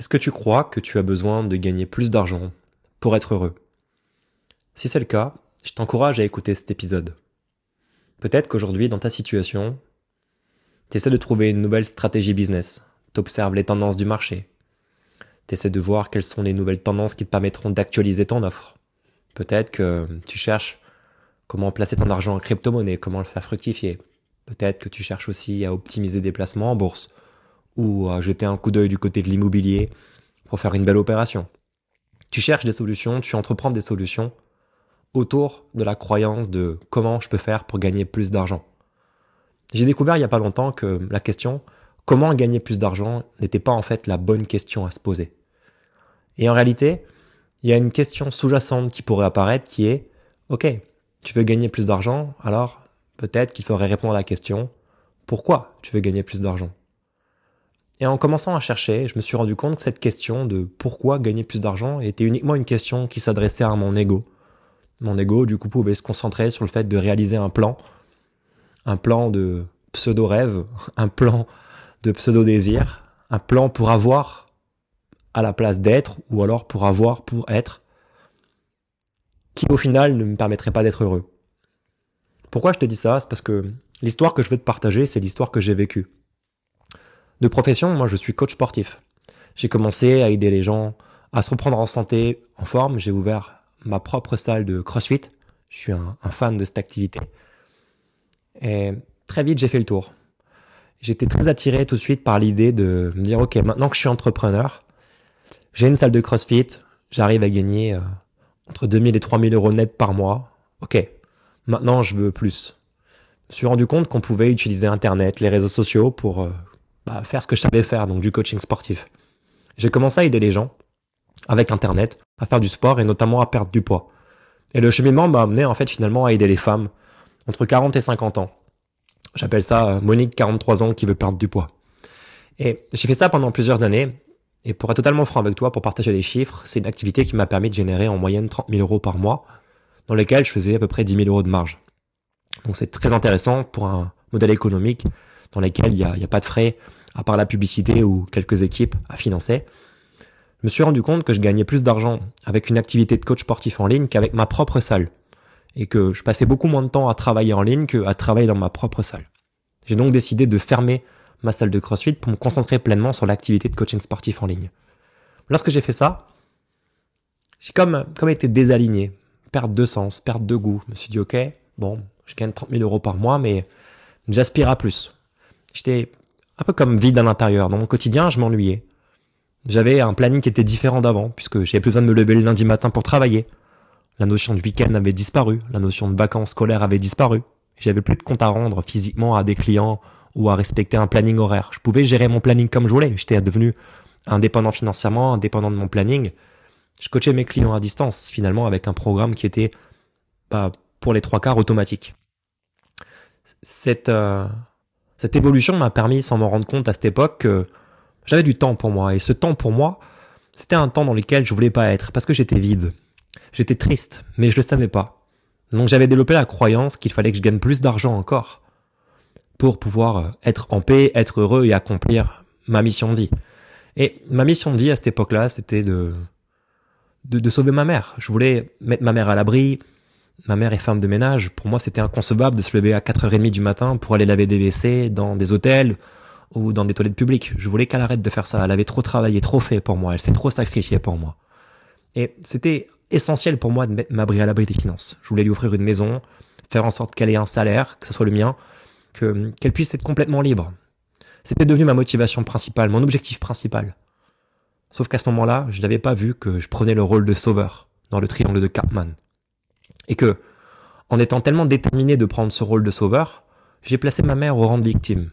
Est-ce que tu crois que tu as besoin de gagner plus d'argent pour être heureux? Si c'est le cas, je t'encourage à écouter cet épisode. Peut-être qu'aujourd'hui, dans ta situation, tu essaies de trouver une nouvelle stratégie business, t'observes les tendances du marché, tu essaies de voir quelles sont les nouvelles tendances qui te permettront d'actualiser ton offre. Peut-être que tu cherches comment placer ton argent en crypto-monnaie, comment le faire fructifier. Peut-être que tu cherches aussi à optimiser des placements en bourse ou à jeter un coup d'œil du côté de l'immobilier pour faire une belle opération. Tu cherches des solutions, tu entreprends des solutions autour de la croyance de comment je peux faire pour gagner plus d'argent. J'ai découvert il y a pas longtemps que la question comment gagner plus d'argent n'était pas en fait la bonne question à se poser. Et en réalité, il y a une question sous-jacente qui pourrait apparaître qui est OK, tu veux gagner plus d'argent, alors peut-être qu'il faudrait répondre à la question pourquoi tu veux gagner plus d'argent? Et en commençant à chercher, je me suis rendu compte que cette question de pourquoi gagner plus d'argent était uniquement une question qui s'adressait à mon ego. Mon ego, du coup, pouvait se concentrer sur le fait de réaliser un plan, un plan de pseudo-rêve, un plan de pseudo-désir, un plan pour avoir à la place d'être, ou alors pour avoir pour être, qui au final ne me permettrait pas d'être heureux. Pourquoi je te dis ça? C'est parce que l'histoire que je veux te partager, c'est l'histoire que j'ai vécue. De profession, moi je suis coach sportif. J'ai commencé à aider les gens à se reprendre en santé, en forme. J'ai ouvert ma propre salle de CrossFit. Je suis un, fan de cette activité. Et très vite, j'ai fait le tour. J'étais très attiré tout de suite par l'idée de me dire, OK, maintenant que je suis entrepreneur, j'ai une salle de CrossFit, j'arrive à gagner euh, entre 2000 et 3000 euros net par mois. OK, maintenant je veux plus. Je me suis rendu compte qu'on pouvait utiliser Internet, les réseaux sociaux pour euh, bah, faire ce que je savais faire, donc du coaching sportif. J'ai commencé à aider les gens avec Internet à faire du sport et notamment à perdre du poids. Et le cheminement m'a amené en fait finalement à aider les femmes entre 40 et 50 ans. J'appelle ça euh, Monique 43 ans qui veut perdre du poids. Et j'ai fait ça pendant plusieurs années. Et pour être totalement franc avec toi, pour partager des chiffres, c'est une activité qui m'a permis de générer en moyenne 30 000 euros par mois, dans lesquels je faisais à peu près 10 000 euros de marge. Donc c'est très intéressant pour un modèle économique dans lesquels il n'y a, a pas de frais, à part la publicité ou quelques équipes à financer. Je me suis rendu compte que je gagnais plus d'argent avec une activité de coach sportif en ligne qu'avec ma propre salle. Et que je passais beaucoup moins de temps à travailler en ligne qu'à travailler dans ma propre salle. J'ai donc décidé de fermer ma salle de CrossFit pour me concentrer pleinement sur l'activité de coaching sportif en ligne. Lorsque j'ai fait ça, j'ai comme, comme été désaligné. Perte de sens, perte de goût. Je me suis dit, ok, bon, je gagne 30 000 euros par mois, mais j'aspire à plus. J'étais un peu comme vide à l'intérieur. Dans mon quotidien, je m'ennuyais. J'avais un planning qui était différent d'avant, puisque j'avais plus besoin de me lever le lundi matin pour travailler. La notion de week-end avait disparu, la notion de vacances scolaires avait disparu. J'avais plus de compte à rendre physiquement à des clients ou à respecter un planning horaire. Je pouvais gérer mon planning comme je voulais. J'étais devenu indépendant financièrement, indépendant de mon planning. Je coachais mes clients à distance, finalement, avec un programme qui était, bah, pour les trois quarts automatique. Cette, euh, cette évolution m'a permis, sans m'en rendre compte à cette époque, que j'avais du temps pour moi. Et ce temps pour moi, c'était un temps dans lequel je voulais pas être, parce que j'étais vide. J'étais triste, mais je le savais pas. Donc j'avais développé la croyance qu'il fallait que je gagne plus d'argent encore pour pouvoir euh, être en paix, être heureux et accomplir ma mission de vie. Et ma mission de vie à cette époque-là, c'était de, de, de sauver ma mère. Je voulais mettre ma mère à l'abri, Ma mère est femme de ménage. Pour moi, c'était inconcevable de se lever à 4h30 du matin pour aller laver des WC dans des hôtels ou dans des toilettes publiques. Je voulais qu'elle arrête de faire ça. Elle avait trop travaillé, trop fait pour moi. Elle s'est trop sacrifiée pour moi. Et c'était essentiel pour moi de mettre ma à l'abri des finances. Je voulais lui offrir une maison, faire en sorte qu'elle ait un salaire, que ce soit le mien, que qu'elle puisse être complètement libre. C'était devenu ma motivation principale, mon objectif principal. Sauf qu'à ce moment-là, je n'avais pas vu que je prenais le rôle de sauveur dans le triangle de Cartman. Et que, en étant tellement déterminé de prendre ce rôle de sauveur, j'ai placé ma mère au rang de victime.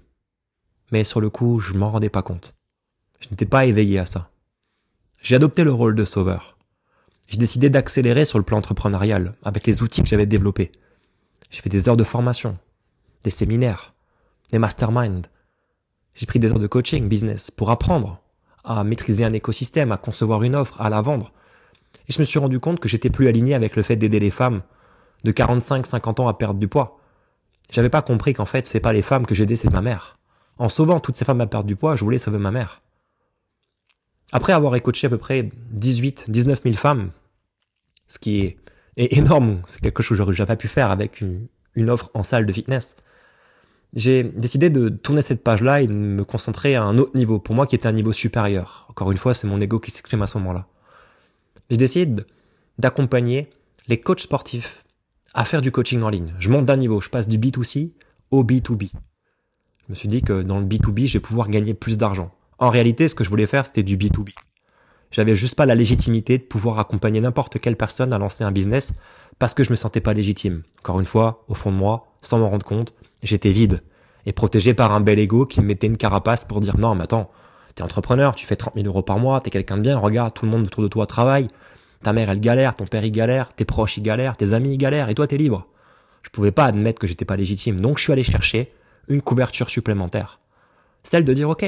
Mais sur le coup, je m'en rendais pas compte. Je n'étais pas éveillé à ça. J'ai adopté le rôle de sauveur. J'ai décidé d'accélérer sur le plan entrepreneurial avec les outils que j'avais développés. J'ai fait des heures de formation, des séminaires, des masterminds. J'ai pris des heures de coaching business pour apprendre à maîtriser un écosystème, à concevoir une offre, à la vendre, et je me suis rendu compte que j'étais plus aligné avec le fait d'aider les femmes de 45-50 ans à perdre du poids. J'avais pas compris qu'en fait, c'est pas les femmes que j'aidais, c'est ma mère. En sauvant toutes ces femmes à perdre du poids, je voulais sauver ma mère. Après avoir coaché à peu près 18, 19 000 femmes, ce qui est, énorme, c'est quelque chose que j'aurais jamais pu faire avec une, une offre en salle de fitness. J'ai décidé de tourner cette page-là et de me concentrer à un autre niveau, pour moi qui était un niveau supérieur. Encore une fois, c'est mon ego qui s'exprime à ce moment-là. J'ai décidé d'accompagner les coachs sportifs à faire du coaching en ligne. Je monte d'un niveau, je passe du B2C au B2B. Je me suis dit que dans le B2B, je vais pouvoir gagner plus d'argent. En réalité, ce que je voulais faire, c'était du B2B. J'avais juste pas la légitimité de pouvoir accompagner n'importe quelle personne à lancer un business parce que je me sentais pas légitime. Encore une fois, au fond de moi, sans m'en rendre compte, j'étais vide et protégé par un bel ego qui me mettait une carapace pour dire non, mais attends, t'es entrepreneur, tu fais 30 000 euros par mois, t'es quelqu'un de bien, regarde, tout le monde autour de toi travaille, ta mère elle galère, ton père il galère, tes proches ils galèrent, tes amis ils galèrent et toi t'es libre. Je pouvais pas admettre que j'étais pas légitime, donc je suis allé chercher une couverture supplémentaire. Celle de dire ok,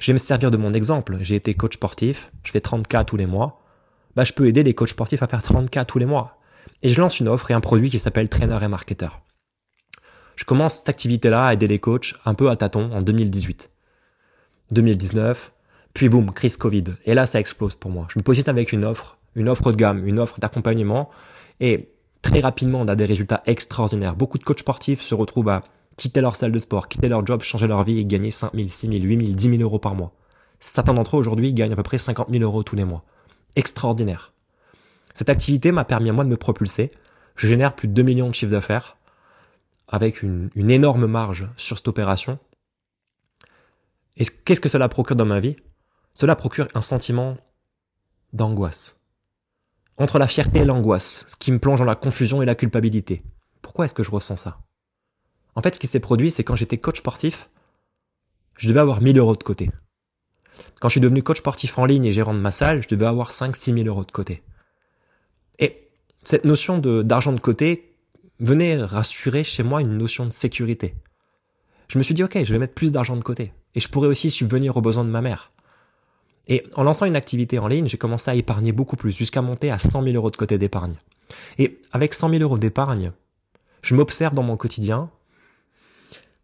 je vais me servir de mon exemple. J'ai été coach sportif, je fais 30K tous les mois. Bah, je peux aider les coachs sportifs à faire 30K tous les mois. Et je lance une offre et un produit qui s'appelle Trainer et Marketer. Je commence cette activité-là à aider les coachs un peu à tâtons en 2018. 2019, puis boum, crise Covid. Et là, ça explose pour moi. Je me positionne avec une offre, une offre de gamme, une offre d'accompagnement. Et très rapidement, on a des résultats extraordinaires. Beaucoup de coachs sportifs se retrouvent à quitter leur salle de sport, quitter leur job, changer leur vie et gagner 5 000, 6 000, 8 000, 10 000 euros par mois. Certains d'entre eux aujourd'hui gagnent à peu près 50 000 euros tous les mois. Extraordinaire. Cette activité m'a permis à moi de me propulser. Je génère plus de 2 millions de chiffres d'affaires avec une, une énorme marge sur cette opération. Et qu'est-ce que cela procure dans ma vie? Cela procure un sentiment d'angoisse. Entre la fierté et l'angoisse, ce qui me plonge dans la confusion et la culpabilité. Pourquoi est-ce que je ressens ça? En fait, ce qui s'est produit, c'est quand j'étais coach sportif, je devais avoir 1000 euros de côté. Quand je suis devenu coach sportif en ligne et gérant de ma salle, je devais avoir 5 6 000 euros de côté. Et cette notion d'argent de côté venait rassurer chez moi une notion de sécurité. Je me suis dit, ok, je vais mettre plus d'argent de côté. Et je pourrais aussi subvenir aux besoins de ma mère. Et en lançant une activité en ligne, j'ai commencé à épargner beaucoup plus, jusqu'à monter à 100 000 euros de côté d'épargne. Et avec 100 000 euros d'épargne, je m'observe dans mon quotidien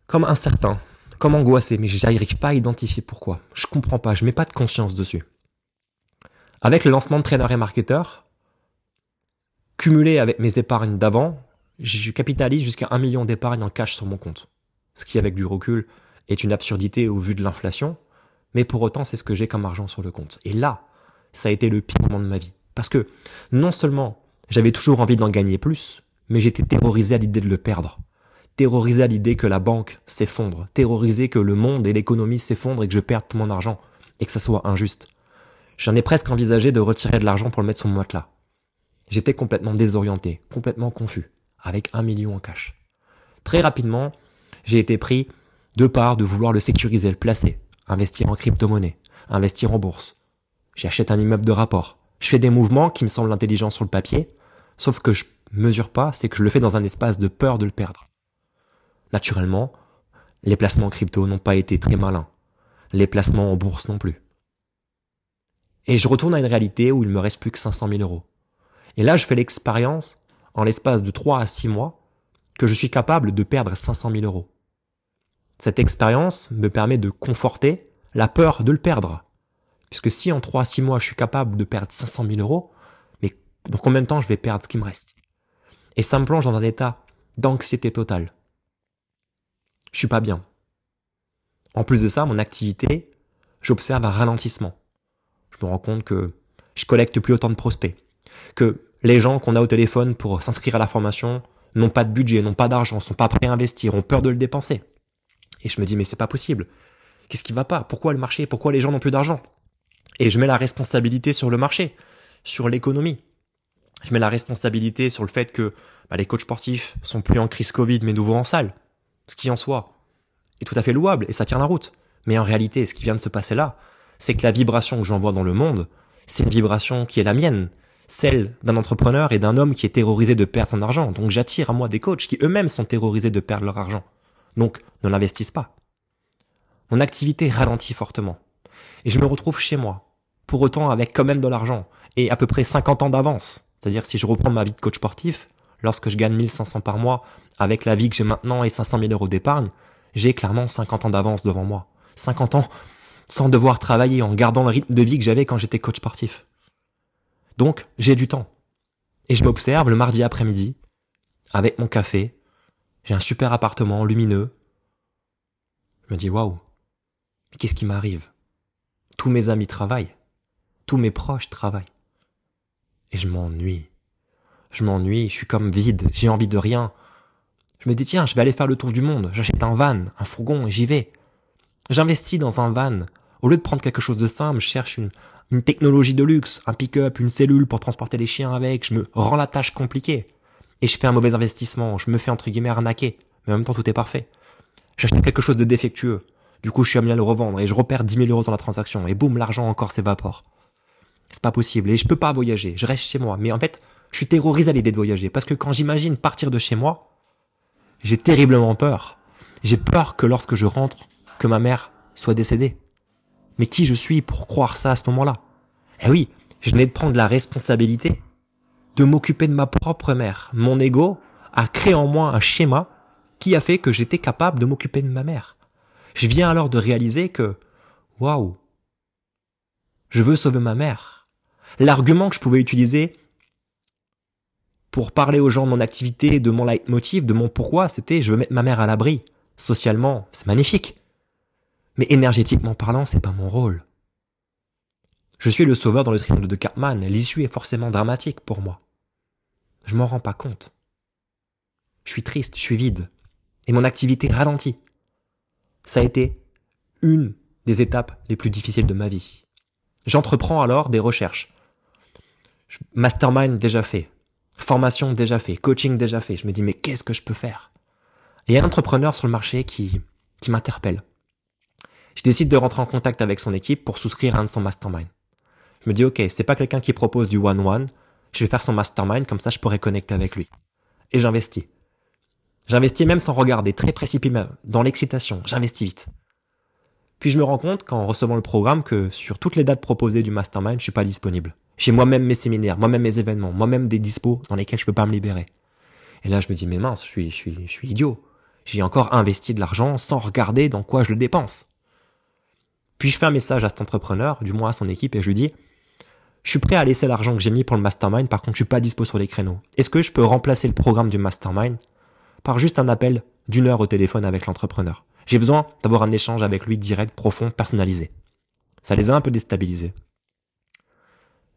comme incertain, comme angoissé, mais j'arrive pas à identifier pourquoi. Je comprends pas, je mets pas de conscience dessus. Avec le lancement de Trainer et Marketer, cumulé avec mes épargnes d'avant, je capitalise jusqu'à un million d'épargne en cash sur mon compte. Ce qui, avec du recul, est une absurdité au vu de l'inflation, mais pour autant, c'est ce que j'ai comme argent sur le compte. Et là, ça a été le pire moment de ma vie. Parce que, non seulement j'avais toujours envie d'en gagner plus, mais j'étais terrorisé à l'idée de le perdre terrorisé à l'idée que la banque s'effondre, terrorisé que le monde et l'économie s'effondrent et que je perde mon argent, et que ça soit injuste. J'en ai presque envisagé de retirer de l'argent pour le mettre sur mon matelas. J'étais complètement désorienté, complètement confus, avec un million en cash. Très rapidement, j'ai été pris de part de vouloir le sécuriser, le placer, investir en crypto-monnaie, investir en bourse. J'achète un immeuble de rapport. Je fais des mouvements qui me semblent intelligents sur le papier, sauf que je mesure pas, c'est que je le fais dans un espace de peur de le perdre. Naturellement, les placements crypto n'ont pas été très malins. Les placements en bourse non plus. Et je retourne à une réalité où il me reste plus que 500 000 euros. Et là, je fais l'expérience, en l'espace de 3 à 6 mois, que je suis capable de perdre 500 000 euros. Cette expérience me permet de conforter la peur de le perdre. Puisque si en 3 à 6 mois, je suis capable de perdre 500 000 euros, mais dans combien de temps je vais perdre ce qui me reste? Et ça me plonge dans un état d'anxiété totale je suis pas bien. En plus de ça, mon activité, j'observe un ralentissement. Je me rends compte que je collecte plus autant de prospects, que les gens qu'on a au téléphone pour s'inscrire à la formation n'ont pas de budget, n'ont pas d'argent, sont pas prêts à investir, ont peur de le dépenser. Et je me dis mais c'est pas possible. Qu'est-ce qui va pas? Pourquoi le marché? Pourquoi les gens n'ont plus d'argent? Et je mets la responsabilité sur le marché, sur l'économie. Je mets la responsabilité sur le fait que bah, les coachs sportifs sont plus en crise Covid mais nouveau en salle ce qui en soi est tout à fait louable et ça tient la route. Mais en réalité, ce qui vient de se passer là, c'est que la vibration que j'envoie dans le monde, c'est une vibration qui est la mienne, celle d'un entrepreneur et d'un homme qui est terrorisé de perdre son argent. Donc j'attire à moi des coachs qui eux-mêmes sont terrorisés de perdre leur argent. Donc ne l'investissent pas. Mon activité ralentit fortement. Et je me retrouve chez moi, pour autant avec quand même de l'argent, et à peu près 50 ans d'avance. C'est-à-dire si je reprends ma vie de coach sportif, lorsque je gagne 1500 par mois avec la vie que j'ai maintenant et 500 000 euros d'épargne, j'ai clairement 50 ans d'avance devant moi. 50 ans sans devoir travailler, en gardant le rythme de vie que j'avais quand j'étais coach sportif. Donc, j'ai du temps. Et je m'observe le mardi après-midi, avec mon café. J'ai un super appartement lumineux. Je me dis, waouh. Mais qu'est-ce qui m'arrive? Tous mes amis travaillent. Tous mes proches travaillent. Et je m'ennuie. Je m'ennuie, je suis comme vide, j'ai envie de rien. Je me dis, tiens, je vais aller faire le tour du monde. J'achète un van, un fourgon et j'y vais. J'investis dans un van. Au lieu de prendre quelque chose de simple, je cherche une, une technologie de luxe, un pick-up, une cellule pour transporter les chiens avec. Je me rends la tâche compliquée. Et je fais un mauvais investissement. Je me fais entre guillemets arnaquer. Mais en même temps, tout est parfait. J'achète quelque chose de défectueux. Du coup, je suis amené à le revendre et je repère 10 000 euros dans la transaction. Et boum, l'argent encore s'évapore. C'est pas possible. Et je peux pas voyager. Je reste chez moi. Mais en fait, je suis terrorisé à l'idée de voyager. Parce que quand j'imagine partir de chez moi, j'ai terriblement peur. J'ai peur que lorsque je rentre, que ma mère soit décédée. Mais qui je suis pour croire ça à ce moment-là? Eh oui, je venais de prendre la responsabilité de m'occuper de ma propre mère. Mon ego a créé en moi un schéma qui a fait que j'étais capable de m'occuper de ma mère. Je viens alors de réaliser que, waouh, je veux sauver ma mère. L'argument que je pouvais utiliser pour parler aux gens de mon activité, de mon leitmotiv, de mon pourquoi, c'était je veux mettre ma mère à l'abri. Socialement, c'est magnifique. Mais énergétiquement parlant, c'est pas mon rôle. Je suis le sauveur dans le triangle de Cartman. L'issue est forcément dramatique pour moi. Je m'en rends pas compte. Je suis triste, je suis vide. Et mon activité ralentit. Ça a été une des étapes les plus difficiles de ma vie. J'entreprends alors des recherches. Mastermind déjà fait. Formation déjà fait, coaching déjà fait. Je me dis mais qu'est-ce que je peux faire? Il y a un entrepreneur sur le marché qui qui m'interpelle. Je décide de rentrer en contact avec son équipe pour souscrire à un de son mastermind. Je me dis ok, c'est pas quelqu'un qui propose du one one. Je vais faire son mastermind comme ça je pourrais connecter avec lui. Et j'investis. J'investis même sans regarder, très précipité dans l'excitation. J'investis vite. Puis je me rends compte qu'en recevant le programme que sur toutes les dates proposées du mastermind, je suis pas disponible. J'ai moi-même mes séminaires, moi-même mes événements, moi-même des dispos dans lesquels je peux pas me libérer. Et là, je me dis, mais mince, je suis, je suis, je suis idiot. J'ai encore investi de l'argent sans regarder dans quoi je le dépense. Puis je fais un message à cet entrepreneur, du moins à son équipe, et je lui dis, je suis prêt à laisser l'argent que j'ai mis pour le mastermind, par contre je suis pas dispo sur les créneaux. Est-ce que je peux remplacer le programme du mastermind par juste un appel d'une heure au téléphone avec l'entrepreneur? J'ai besoin d'avoir un échange avec lui direct, profond, personnalisé. Ça les a un peu déstabilisés.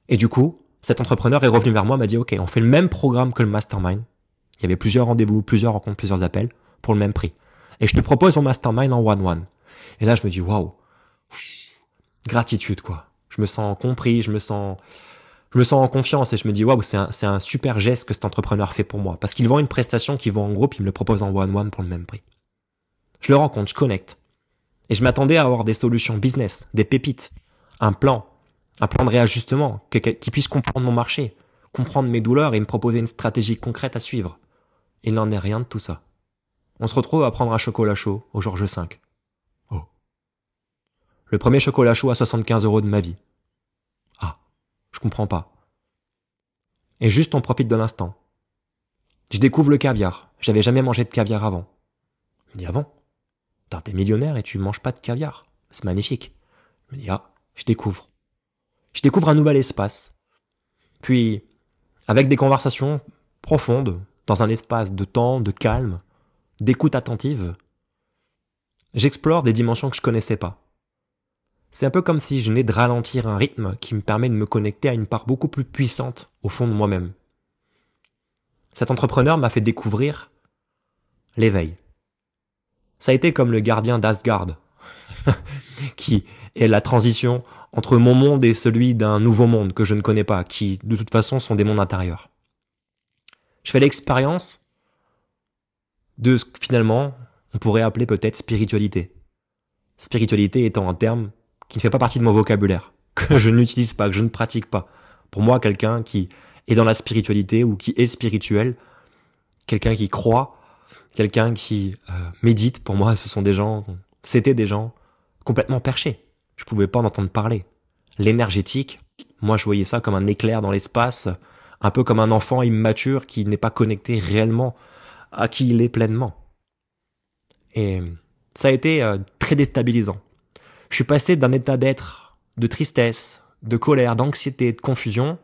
Et du coup, cet entrepreneur est revenu vers moi, m'a dit, OK, on fait le même programme que le mastermind. Il y avait plusieurs rendez-vous, plusieurs rencontres, plusieurs appels pour le même prix. Et je te propose mon mastermind en one-one. Et là, je me dis, waouh, gratitude, quoi. Je me sens compris, je me sens, je me sens en confiance et je me dis, waouh, c'est un, c'est un super geste que cet entrepreneur fait pour moi. Parce qu'il vend une prestation qu'il vend en groupe, il me le propose en one-one pour le même prix. Je le rencontre, je connecte. Et je m'attendais à avoir des solutions business, des pépites, un plan, un plan de réajustement, qui puisse comprendre mon marché, comprendre mes douleurs et me proposer une stratégie concrète à suivre. Il n'en est rien de tout ça. On se retrouve à prendre un chocolat chaud au Georges V. Oh. Le premier chocolat chaud à 75 euros de ma vie. Je comprends pas. Et juste on profite de l'instant. Je découvre le caviar. J'avais jamais mangé de caviar avant. Je me dis, ah bon? T'es millionnaire et tu manges pas de caviar. C'est magnifique. Je me dis, ah, je découvre je découvre un nouvel espace. Puis, avec des conversations profondes, dans un espace de temps, de calme, d'écoute attentive, j'explore des dimensions que je connaissais pas. C'est un peu comme si je venais de ralentir un rythme qui me permet de me connecter à une part beaucoup plus puissante au fond de moi-même. Cet entrepreneur m'a fait découvrir l'éveil. Ça a été comme le gardien d'Asgard, qui est la transition entre mon monde et celui d'un nouveau monde que je ne connais pas, qui de toute façon sont des mondes intérieurs. Je fais l'expérience de ce que finalement on pourrait appeler peut-être spiritualité. Spiritualité étant un terme qui ne fait pas partie de mon vocabulaire, que je n'utilise pas, que je ne pratique pas. Pour moi, quelqu'un qui est dans la spiritualité ou qui est spirituel, quelqu'un qui croit, quelqu'un qui euh, médite, pour moi, ce sont des gens, c'était des gens complètement perchés je pouvais pas en entendre parler. L'énergétique, moi je voyais ça comme un éclair dans l'espace, un peu comme un enfant immature qui n'est pas connecté réellement à qui il est pleinement. Et ça a été euh, très déstabilisant. Je suis passé d'un état d'être, de tristesse, de colère, d'anxiété, de confusion,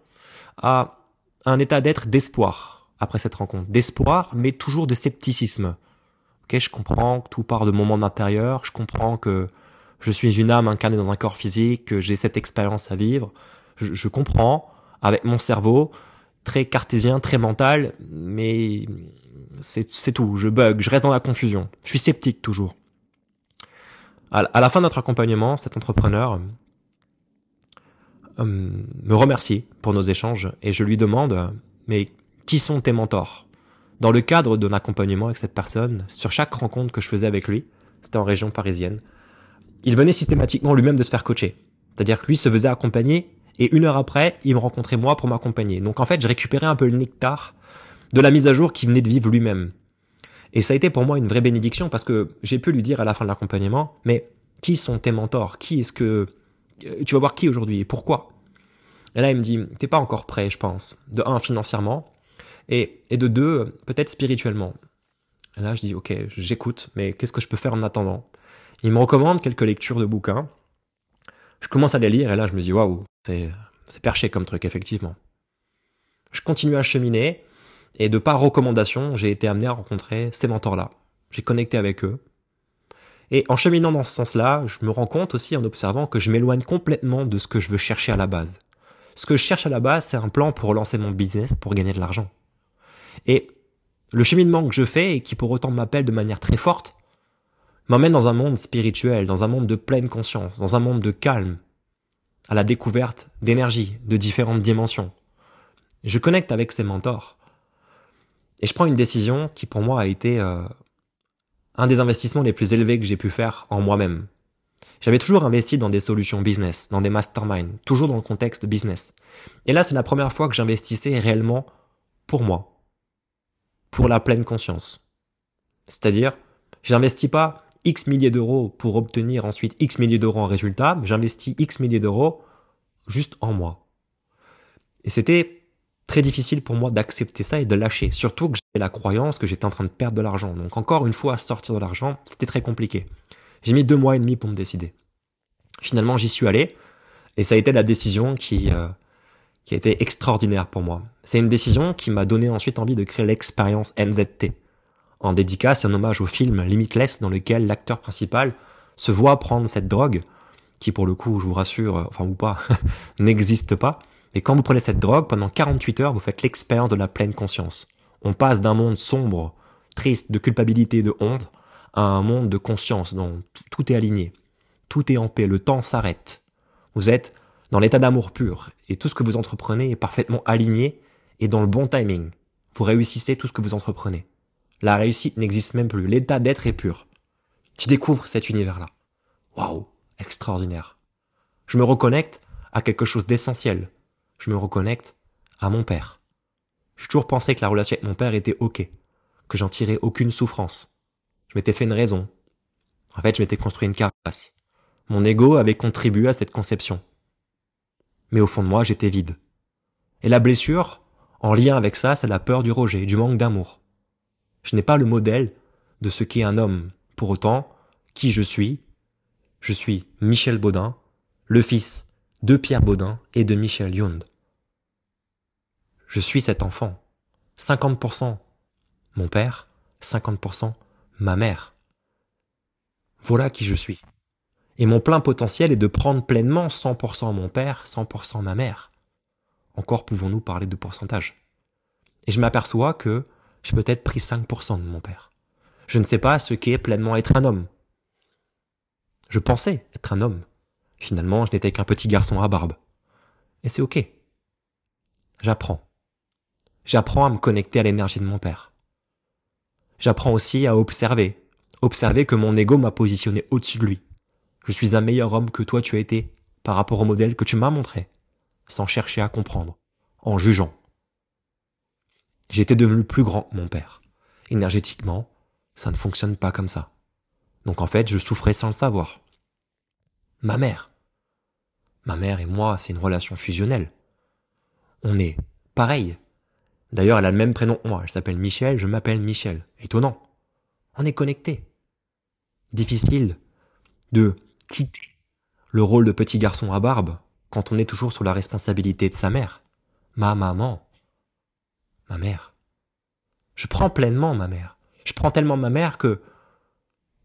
à un état d'être d'espoir après cette rencontre. D'espoir, mais toujours de scepticisme. Ok, je comprends que tout part de mon monde intérieur, je comprends que je suis une âme incarnée dans un corps physique, que j'ai cette expérience à vivre. Je, je comprends, avec mon cerveau, très cartésien, très mental, mais c'est tout. Je bug, je reste dans la confusion. Je suis sceptique toujours. À, la fin de notre accompagnement, cet entrepreneur euh, me remercie pour nos échanges et je lui demande, mais qui sont tes mentors? Dans le cadre d'un accompagnement avec cette personne, sur chaque rencontre que je faisais avec lui, c'était en région parisienne, il venait systématiquement lui-même de se faire coacher. C'est-à-dire que lui se faisait accompagner et une heure après, il me rencontrait moi pour m'accompagner. Donc en fait, je récupérais un peu le nectar de la mise à jour qu'il venait de vivre lui-même. Et ça a été pour moi une vraie bénédiction parce que j'ai pu lui dire à la fin de l'accompagnement, mais qui sont tes mentors? Qui est-ce que euh, tu vas voir qui aujourd'hui et pourquoi? Et là, il me dit, t'es pas encore prêt, je pense. De un, financièrement, et, et de deux, peut-être spirituellement. Et là, je dis, ok, j'écoute, mais qu'est-ce que je peux faire en attendant? Il me recommande quelques lectures de bouquins. Je commence à les lire et là, je me dis, waouh, c'est, c'est perché comme truc, effectivement. Je continue à cheminer et de par recommandation, j'ai été amené à rencontrer ces mentors-là. J'ai connecté avec eux. Et en cheminant dans ce sens-là, je me rends compte aussi en observant que je m'éloigne complètement de ce que je veux chercher à la base. Ce que je cherche à la base, c'est un plan pour lancer mon business, pour gagner de l'argent. Et le cheminement que je fais, et qui pour autant m'appelle de manière très forte, m'emmène dans un monde spirituel, dans un monde de pleine conscience, dans un monde de calme, à la découverte d'énergie, de différentes dimensions. Je connecte avec ces mentors. Et je prends une décision qui pour moi a été euh, un des investissements les plus élevés que j'ai pu faire en moi-même. J'avais toujours investi dans des solutions business, dans des masterminds, toujours dans le contexte business. Et là, c'est la première fois que j'investissais réellement pour moi, pour la pleine conscience. C'est-à-dire, j'investis pas X milliers d'euros pour obtenir ensuite X milliers d'euros en résultat, j'investis X milliers d'euros juste en moi. Et c'était très difficile pour moi d'accepter ça et de lâcher. Surtout que j'avais la croyance que j'étais en train de perdre de l'argent. Donc encore une fois, sortir de l'argent, c'était très compliqué. J'ai mis deux mois et demi pour me décider. Finalement, j'y suis allé et ça a été la décision qui euh, qui a été extraordinaire pour moi. C'est une décision qui m'a donné ensuite envie de créer l'expérience NZT. En dédicace, un hommage au film Limitless dans lequel l'acteur principal se voit prendre cette drogue qui pour le coup, je vous rassure, euh, enfin ou pas, n'existe pas, et quand vous prenez cette drogue, pendant 48 heures, vous faites l'expérience de la pleine conscience. On passe d'un monde sombre, triste, de culpabilité, de honte, à un monde de conscience dont tout est aligné. Tout est en paix, le temps s'arrête. Vous êtes dans l'état d'amour pur, et tout ce que vous entreprenez est parfaitement aligné et dans le bon timing. Vous réussissez tout ce que vous entreprenez. La réussite n'existe même plus, l'état d'être est pur. Je découvre cet univers-là. Waouh, extraordinaire. Je me reconnecte à quelque chose d'essentiel, je me reconnecte à mon père. J'ai toujours pensé que la relation avec mon père était ok, que j'en tirais aucune souffrance. Je m'étais fait une raison. En fait, je m'étais construit une carapace. Mon ego avait contribué à cette conception. Mais au fond de moi, j'étais vide. Et la blessure, en lien avec ça, c'est la peur du rejet, du manque d'amour. Je n'ai pas le modèle de ce qu'est un homme. Pour autant, qui je suis? Je suis Michel Baudin, le fils de Pierre Baudin et de Michel Yund. Je suis cet enfant. 50% mon père, 50% ma mère. Voilà qui je suis. Et mon plein potentiel est de prendre pleinement 100% mon père, 100% ma mère. Encore pouvons-nous parler de pourcentage. Et je m'aperçois que j'ai peut-être pris 5% de mon père. Je ne sais pas ce qu'est pleinement être un homme. Je pensais être un homme. Finalement, je n'étais qu'un petit garçon à barbe. Et c'est ok. J'apprends. J'apprends à me connecter à l'énergie de mon père. J'apprends aussi à observer. Observer que mon ego m'a positionné au-dessus de lui. Je suis un meilleur homme que toi tu as été par rapport au modèle que tu m'as montré, sans chercher à comprendre, en jugeant. J'étais devenu plus grand que mon père. Énergétiquement, ça ne fonctionne pas comme ça. Donc en fait, je souffrais sans le savoir. Ma mère, Ma mère et moi, c'est une relation fusionnelle. On est pareil. D'ailleurs, elle a le même prénom que moi. Elle s'appelle Michel, je m'appelle Michel. Étonnant. On est connectés. Difficile de quitter le rôle de petit garçon à barbe quand on est toujours sous la responsabilité de sa mère. Ma maman. Ma mère. Je prends pleinement ma mère. Je prends tellement ma mère que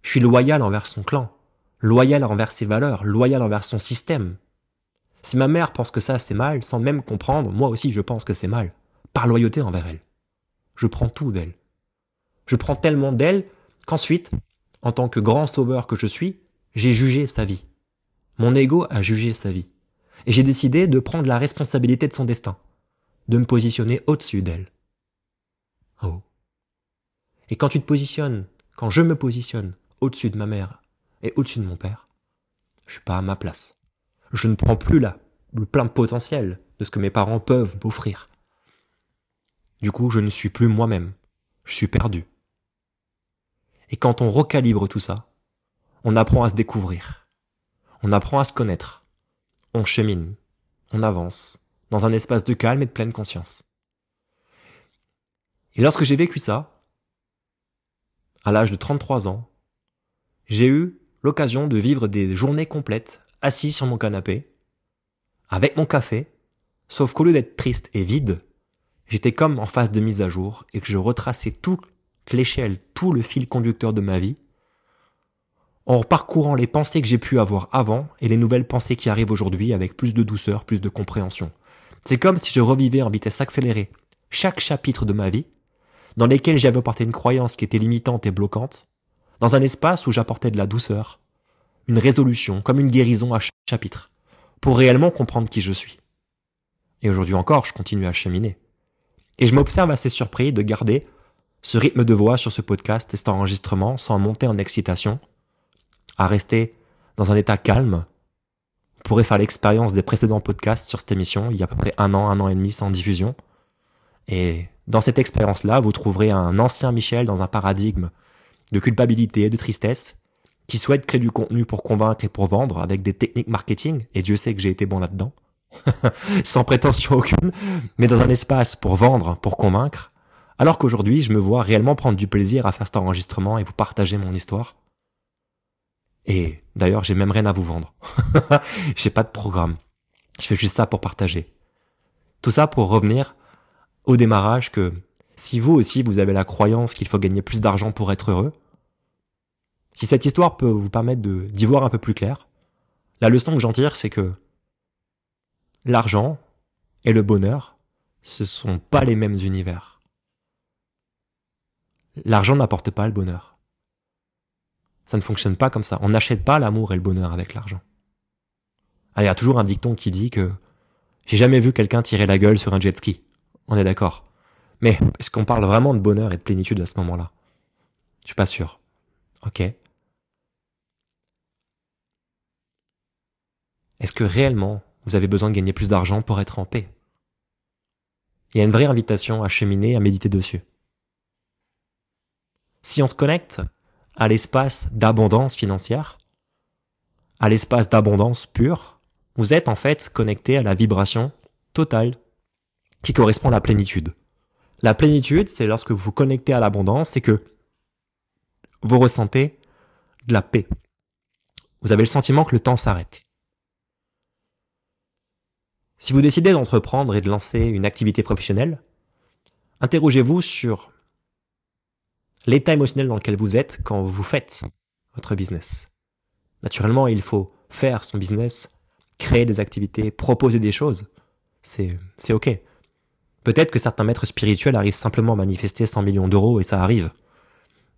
je suis loyal envers son clan, loyal envers ses valeurs, loyal envers son système. Si ma mère pense que ça c'est mal, sans même comprendre, moi aussi je pense que c'est mal, par loyauté envers elle. Je prends tout d'elle. Je prends tellement d'elle qu'ensuite, en tant que grand sauveur que je suis, j'ai jugé sa vie. Mon ego a jugé sa vie. Et j'ai décidé de prendre la responsabilité de son destin, de me positionner au-dessus d'elle. Oh. Et quand tu te positionnes, quand je me positionne au-dessus de ma mère et au-dessus de mon père, je suis pas à ma place. Je ne prends plus là le plein potentiel de ce que mes parents peuvent m'offrir. Du coup, je ne suis plus moi-même. Je suis perdu. Et quand on recalibre tout ça, on apprend à se découvrir. On apprend à se connaître. On chemine. On avance. Dans un espace de calme et de pleine conscience. Et lorsque j'ai vécu ça, à l'âge de 33 ans, j'ai eu l'occasion de vivre des journées complètes assis sur mon canapé, avec mon café, sauf qu'au lieu d'être triste et vide, j'étais comme en phase de mise à jour et que je retraçais toute l'échelle, tout le fil conducteur de ma vie, en parcourant les pensées que j'ai pu avoir avant et les nouvelles pensées qui arrivent aujourd'hui avec plus de douceur, plus de compréhension. C'est comme si je revivais en vitesse accélérée chaque chapitre de ma vie, dans lesquels j'avais apporté une croyance qui était limitante et bloquante, dans un espace où j'apportais de la douceur, une résolution, comme une guérison à chaque chapitre, pour réellement comprendre qui je suis. Et aujourd'hui encore, je continue à cheminer. Et je m'observe assez surpris de garder ce rythme de voix sur ce podcast et cet enregistrement sans monter en excitation, à rester dans un état calme. Vous pourrez faire l'expérience des précédents podcasts sur cette émission, il y a à peu près un an, un an et demi sans diffusion. Et dans cette expérience-là, vous trouverez un ancien Michel dans un paradigme de culpabilité, de tristesse, qui souhaite créer du contenu pour convaincre et pour vendre avec des techniques marketing, et Dieu sait que j'ai été bon là-dedans, sans prétention aucune, mais dans un espace pour vendre, pour convaincre, alors qu'aujourd'hui je me vois réellement prendre du plaisir à faire cet enregistrement et vous partager mon histoire. Et d'ailleurs j'ai même rien à vous vendre. j'ai pas de programme. Je fais juste ça pour partager. Tout ça pour revenir au démarrage que si vous aussi vous avez la croyance qu'il faut gagner plus d'argent pour être heureux, si cette histoire peut vous permettre d'y voir un peu plus clair, la leçon que j'en tire, c'est que l'argent et le bonheur, ce sont pas les mêmes univers. L'argent n'apporte pas le bonheur. Ça ne fonctionne pas comme ça. On n'achète pas l'amour et le bonheur avec l'argent. Ah, il y a toujours un dicton qui dit que j'ai jamais vu quelqu'un tirer la gueule sur un jet ski. On est d'accord. Mais est-ce qu'on parle vraiment de bonheur et de plénitude à ce moment-là? Je suis pas sûr. Ok. Est-ce que réellement vous avez besoin de gagner plus d'argent pour être en paix? Il y a une vraie invitation à cheminer, à méditer dessus. Si on se connecte à l'espace d'abondance financière, à l'espace d'abondance pure, vous êtes en fait connecté à la vibration totale qui correspond à la plénitude. La plénitude, c'est lorsque vous vous connectez à l'abondance, c'est que vous ressentez de la paix. Vous avez le sentiment que le temps s'arrête. Si vous décidez d'entreprendre et de lancer une activité professionnelle, interrogez-vous sur l'état émotionnel dans lequel vous êtes quand vous faites votre business. Naturellement, il faut faire son business, créer des activités, proposer des choses. C'est, c'est ok. Peut-être que certains maîtres spirituels arrivent simplement à manifester 100 millions d'euros et ça arrive.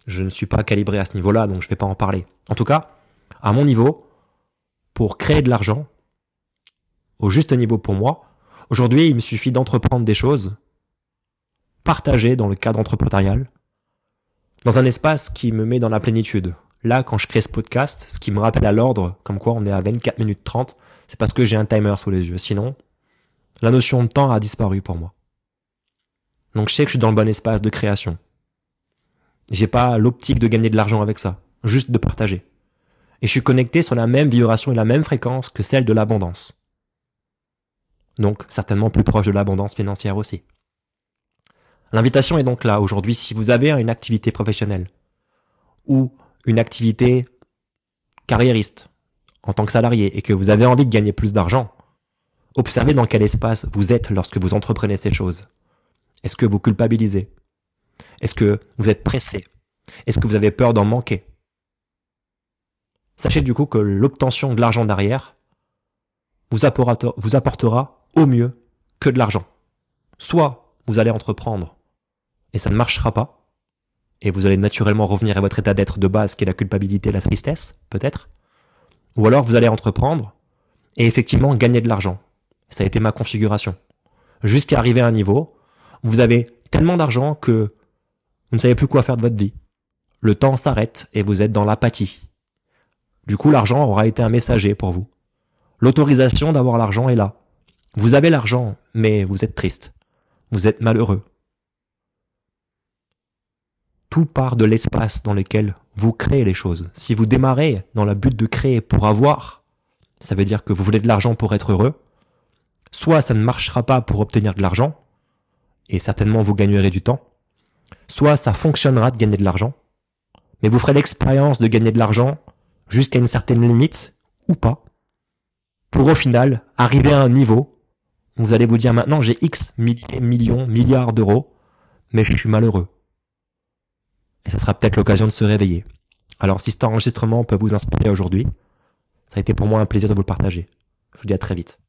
Je ne suis pas calibré à ce niveau-là, donc je ne vais pas en parler. En tout cas, à mon niveau, pour créer de l'argent, au juste niveau pour moi. Aujourd'hui, il me suffit d'entreprendre des choses, partager dans le cadre entrepreneurial, dans un espace qui me met dans la plénitude. Là, quand je crée ce podcast, ce qui me rappelle à l'ordre, comme quoi on est à 24 minutes 30, c'est parce que j'ai un timer sous les yeux. Sinon, la notion de temps a disparu pour moi. Donc je sais que je suis dans le bon espace de création. J'ai pas l'optique de gagner de l'argent avec ça, juste de partager. Et je suis connecté sur la même vibration et la même fréquence que celle de l'abondance donc certainement plus proche de l'abondance financière aussi. L'invitation est donc là aujourd'hui si vous avez une activité professionnelle ou une activité carriériste, en tant que salarié et que vous avez envie de gagner plus d'argent, observez dans quel espace vous êtes lorsque vous entreprenez ces choses. Est-ce que vous culpabilisez? Est-ce que vous êtes pressé? Est-ce que vous avez peur d'en manquer? Sachez du coup que l'obtention de l'argent derrière vous apportera, vous apportera au mieux que de l'argent. Soit vous allez entreprendre et ça ne marchera pas, et vous allez naturellement revenir à votre état d'être de base qui est la culpabilité, la tristesse, peut-être. Ou alors vous allez entreprendre et effectivement gagner de l'argent. Ça a été ma configuration. Jusqu'à arriver à un niveau où vous avez tellement d'argent que vous ne savez plus quoi faire de votre vie. Le temps s'arrête et vous êtes dans l'apathie. Du coup, l'argent aura été un messager pour vous. L'autorisation d'avoir l'argent est là. Vous avez l'argent, mais vous êtes triste. Vous êtes malheureux. Tout part de l'espace dans lequel vous créez les choses. Si vous démarrez dans la but de créer pour avoir, ça veut dire que vous voulez de l'argent pour être heureux. Soit ça ne marchera pas pour obtenir de l'argent, et certainement vous gagnerez du temps. Soit ça fonctionnera de gagner de l'argent, mais vous ferez l'expérience de gagner de l'argent jusqu'à une certaine limite, ou pas, pour au final arriver à un niveau vous allez vous dire maintenant j'ai X millions, milliards d'euros, mais je suis malheureux. Et ça sera peut-être l'occasion de se réveiller. Alors si cet enregistrement peut vous inspirer aujourd'hui, ça a été pour moi un plaisir de vous le partager. Je vous dis à très vite.